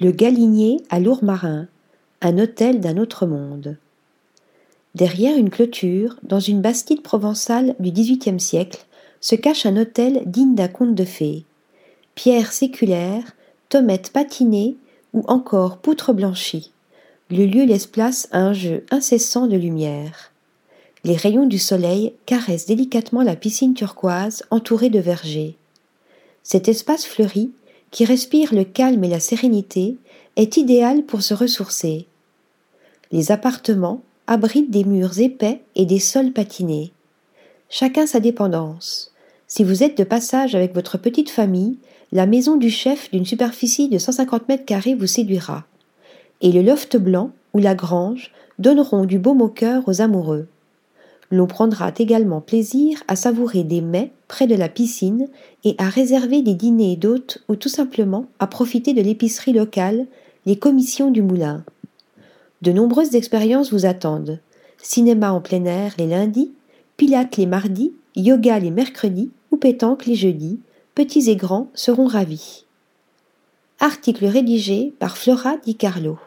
Le Galinier à Lourmarin, un hôtel d'un autre monde. Derrière une clôture, dans une bastide provençale du XVIIIe siècle, se cache un hôtel digne d'un conte de fées. Pierres séculaires, tomettes patinées ou encore poutres blanchies. Le lieu laisse place à un jeu incessant de lumière. Les rayons du soleil caressent délicatement la piscine turquoise entourée de vergers. Cet espace fleuri, qui respire le calme et la sérénité, est idéal pour se ressourcer. Les appartements abritent des murs épais et des sols patinés. Chacun sa dépendance. Si vous êtes de passage avec votre petite famille, la maison du chef d'une superficie de 150 mètres carrés vous séduira. Et le loft blanc ou la grange donneront du baume au cœur aux amoureux. L'on prendra également plaisir à savourer des mets près de la piscine et à réserver des dîners d'hôtes ou tout simplement à profiter de l'épicerie locale, les commissions du moulin. De nombreuses expériences vous attendent. Cinéma en plein air les lundis, pilates les mardis, yoga les mercredis ou pétanque les jeudis, petits et grands seront ravis. Article rédigé par Flora Di Carlo.